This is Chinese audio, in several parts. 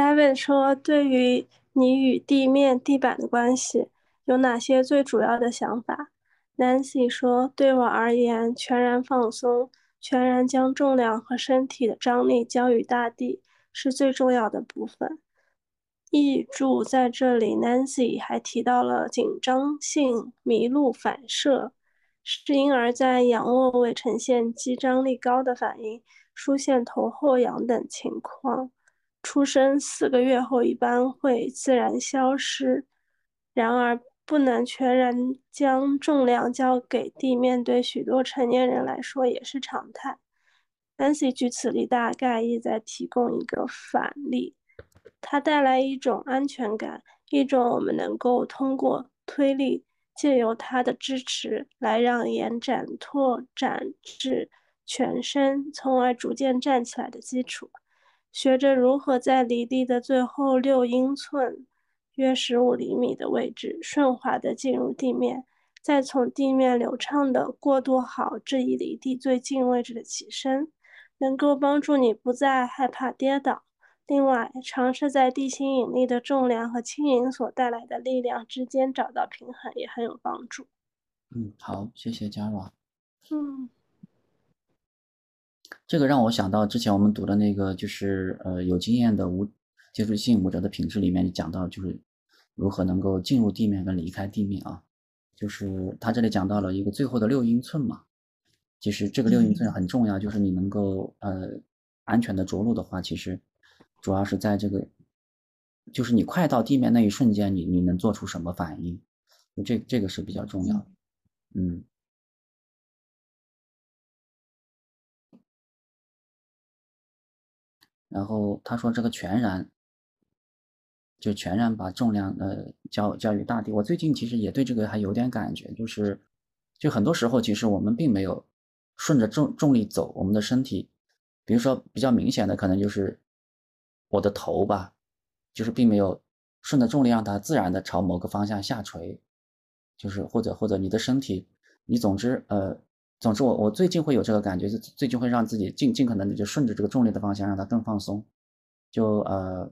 David 说：“对于你与地面、地板的关系，有哪些最主要的想法？”Nancy 说：“对我而言，全然放松，全然将重量和身体的张力交予大地，是最重要的部分。”译注在这里，Nancy 还提到了紧张性迷路反射，是婴儿在仰卧位呈现肌张力高的反应，出现头后仰等情况。出生四个月后一般会自然消失，然而不能全然将重量交给地面，对许多成年人来说也是常态。Nancy 举此例大概意在提供一个反例，它带来一种安全感，一种我们能够通过推力，借由它的支持来让延展拓展至全身，从而逐渐站起来的基础。学着如何在离地的最后六英寸（约十五厘米）的位置顺滑地进入地面，再从地面流畅地过渡好这一离地最近位置的起身，能够帮助你不再害怕跌倒。另外，尝试在地心引力的重量和轻盈所带来的力量之间找到平衡也很有帮助。嗯，好，谢谢嘉若。嗯。这个让我想到之前我们读的那个，就是呃有经验的无接触性舞者的品质里面讲到，就是如何能够进入地面跟离开地面啊，就是他这里讲到了一个最后的六英寸嘛，其实这个六英寸很重要，就是你能够呃安全的着陆的话，其实主要是在这个，就是你快到地面那一瞬间，你你能做出什么反应，这这个是比较重要的，嗯。然后他说：“这个全然，就全然把重量呃交交予大地。我最近其实也对这个还有点感觉，就是就很多时候其实我们并没有顺着重重力走，我们的身体，比如说比较明显的可能就是我的头吧，就是并没有顺着重力让它自然的朝某个方向下垂，就是或者或者你的身体，你总之呃。”总之，我我最近会有这个感觉，就最近会让自己尽尽可能的就顺着这个重力的方向，让它更放松。就呃，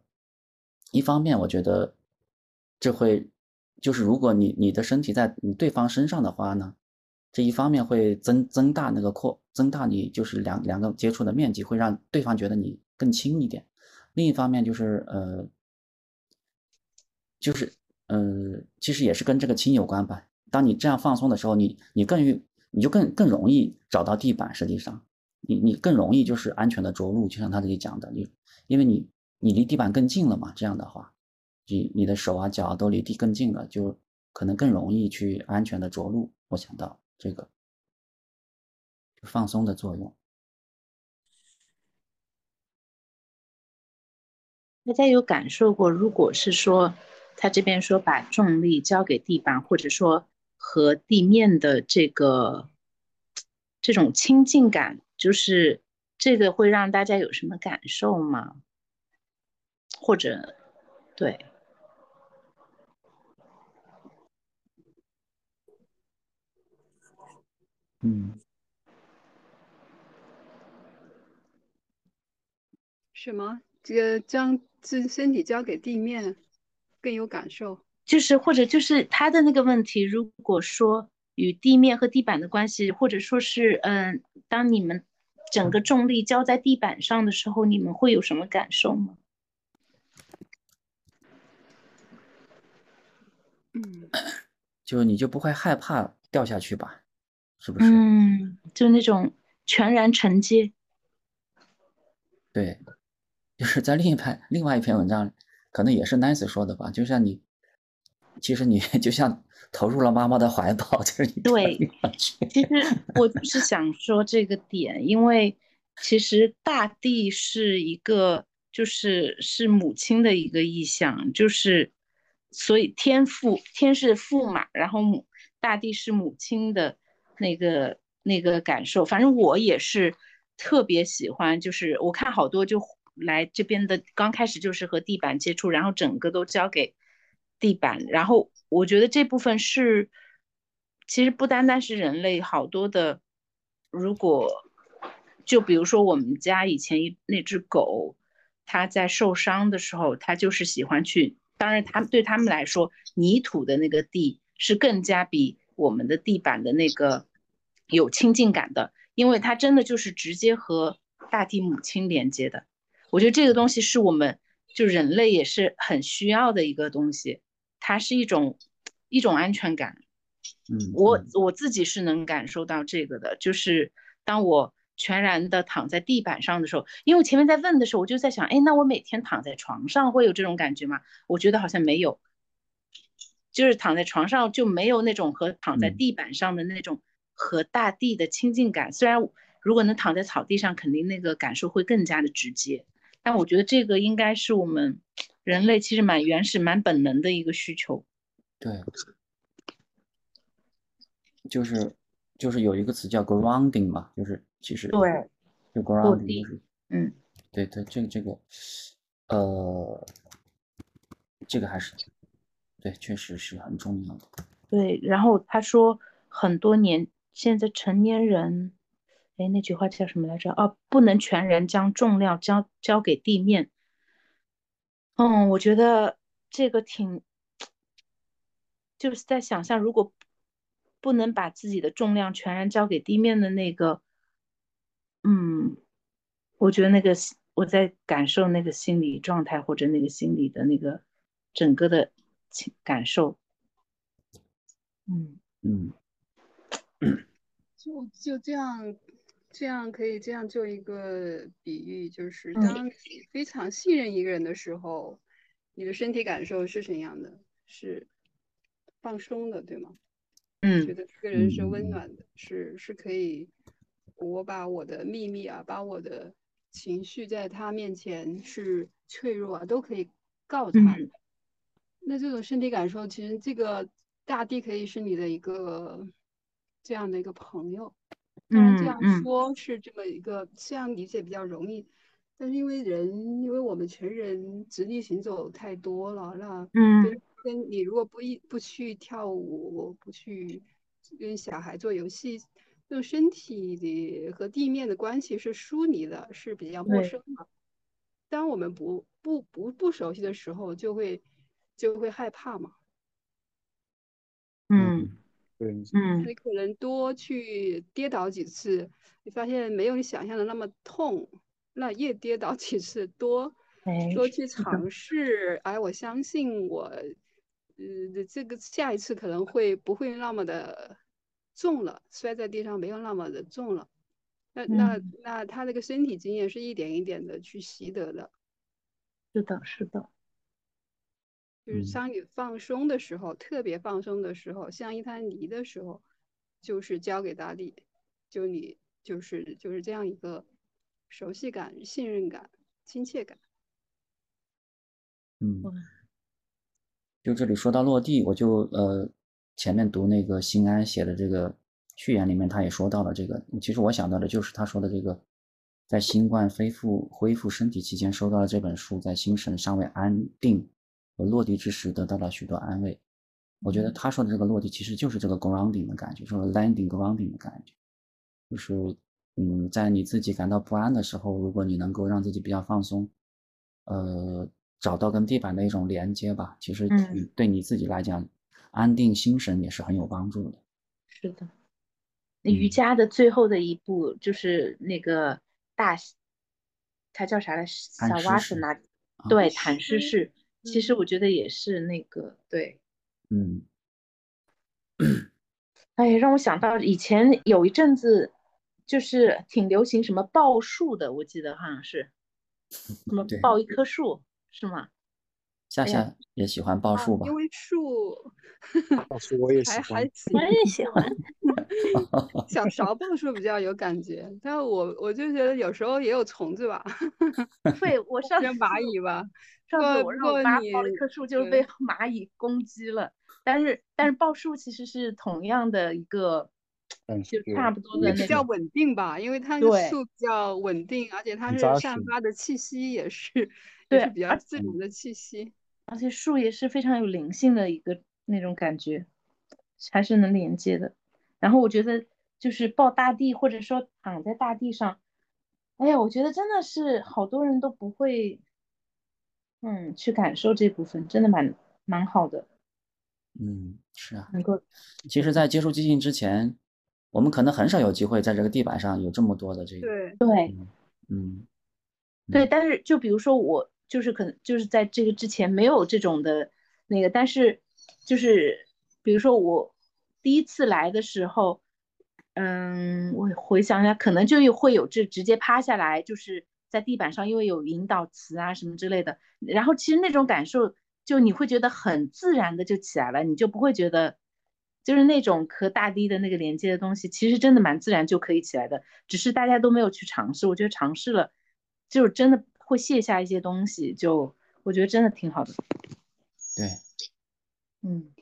一方面我觉得这会就是如果你你的身体在你对方身上的话呢，这一方面会增增大那个扩增大你就是两两个接触的面积，会让对方觉得你更轻一点。另一方面就是呃，就是呃，其实也是跟这个轻有关吧。当你这样放松的时候，你你更愿。你就更更容易找到地板，实际上，你你更容易就是安全的着陆，就像他这里讲的，你因为你你离地板更近了嘛，这样的话，你你的手啊脚都离地更近了，就可能更容易去安全的着陆。我想到这个放松的作用。大家有感受过，如果是说他这边说把重力交给地板，或者说。和地面的这个这种亲近感，就是这个会让大家有什么感受吗？或者，对，嗯，什么？这个将自身体交给地面更有感受？就是或者就是他的那个问题，如果说与地面和地板的关系，或者说是嗯，当你们整个重力交在地板上的时候，你们会有什么感受吗？嗯，就你就不会害怕掉下去吧？是不是？嗯，就那种全然承接。对，就是在另一篇另外一篇文章，可能也是 Nancy 说的吧，就像你。其实你 就像投入了妈妈的怀抱，就是你对。其实我就是想说这个点，因为其实大地是一个，就是是母亲的一个意象，就是所以天父天是父嘛，然后母大地是母亲的那个那个感受。反正我也是特别喜欢，就是我看好多就来这边的，刚开始就是和地板接触，然后整个都交给。地板，然后我觉得这部分是，其实不单单是人类，好多的，如果就比如说我们家以前一那只狗，它在受伤的时候，它就是喜欢去。当然，他对他们来说，泥土的那个地是更加比我们的地板的那个有亲近感的，因为它真的就是直接和大地母亲连接的。我觉得这个东西是我们就人类也是很需要的一个东西，它是一种一种安全感。嗯，我我自己是能感受到这个的，就是当我全然的躺在地板上的时候，因为我前面在问的时候，我就在想，哎，那我每天躺在床上会有这种感觉吗？我觉得好像没有，就是躺在床上就没有那种和躺在地板上的那种和大地的亲近感。虽然如果能躺在草地上，肯定那个感受会更加的直接，但我觉得这个应该是我们人类其实蛮原始、蛮本能的一个需求。对。就是就是有一个词叫 grounding 嘛，就是其实对，就 grounding 就是嗯，对对，这个这个呃，这个还是对，确实是很重要的。对，然后他说很多年现在成年人，哎，那句话叫什么来着？哦，不能全然将重量交交给地面。嗯，我觉得这个挺，就是在想象如果。不能把自己的重量全然交给地面的那个，嗯，我觉得那个我在感受那个心理状态或者那个心理的那个整个的情感受，嗯嗯，就就这样，这样可以这样做一个比喻，就是当你非常信任一个人的时候，你的身体感受是怎样的？是放松的，对吗？嗯，觉得这个人是温暖的，是是可以，我把我的秘密啊，把我的情绪在他面前是脆弱啊，都可以告诉他。那这种身体感受，其实这个大地可以是你的一个这样的一个朋友。当然这样说是这么一个这样理解比较容易，但是因为人，因为我们成人直立行走太多了，那嗯。跟你如果不一不去跳舞，不去跟小孩做游戏，这种身体的和地面的关系是疏离的，是比较陌生的。当我们不不不不熟悉的时候，就会就会害怕嘛。嗯，对，嗯，你可能多去跌倒几次，你发现没有你想象的那么痛，那越跌倒几次多多去尝试，哎，我相信我。呃，这个下一次可能会不会那么的重了，摔在地上没有那么的重了。那那那他那个身体经验是一点一点的去习得的。是的，是的。就是当你放松的时候，特别放松的时候，像一滩泥的时候，就是交给大地，就你就是就是这样一个熟悉感、信任感、亲切感。嗯。就这里说到落地，我就呃前面读那个新安写的这个序言里面，他也说到了这个。其实我想到的就是他说的这个，在新冠恢复恢复身体期间，收到了这本书，在心神尚未安定和落地之时，得到了许多安慰。我觉得他说的这个落地，其实就是这个 grounding 的感觉，说 landing grounding 的感觉，就是嗯，在你自己感到不安的时候，如果你能够让自己比较放松，呃。找到跟地板的一种连接吧，其实对你自己来讲，安定心神也是很有帮助的。是的，那瑜伽的最后的一步就是那个大，它叫啥来？小瓦什那，对，坦式式。其实我觉得也是那个，对，嗯。哎，让我想到以前有一阵子，就是挺流行什么抱树的，我记得好像是，什么抱一棵树。是吗？夏夏也喜欢报数吧？因为树，报数我也喜欢，我也喜欢。小勺报数比较有感觉，但我我就觉得有时候也有虫子吧。会，我上次蚂蚁吧。上次我让我妈抱了一棵树，就是被蚂蚁攻击了。但是但是报数其实是同样的一个。就差不多的比较稳定吧，因为它的树比较稳定，而且它是散发的气息也是，也是比较自然的气息，而且树也是非常有灵性的一个那种感觉，还是能连接的。然后我觉得就是抱大地，或者说躺在大地上，哎呀，我觉得真的是好多人都不会嗯，去感受这部分真的蛮蛮好的。嗯，是啊，能够。其实，在接触寂静之前，我们可能很少有机会在这个地板上有这么多的这个。对对，嗯，对，但是就比如说我就是可能就是在这个之前没有这种的那个，但是就是比如说我第一次来的时候，嗯，我回想一下，可能就会有这直接趴下来，就是在地板上，因为有引导词啊什么之类的，然后其实那种感受。就你会觉得很自然的就起来了，你就不会觉得，就是那种和大地的那个连接的东西，其实真的蛮自然就可以起来的，只是大家都没有去尝试。我觉得尝试了，就真的会卸下一些东西，就我觉得真的挺好的。对，嗯。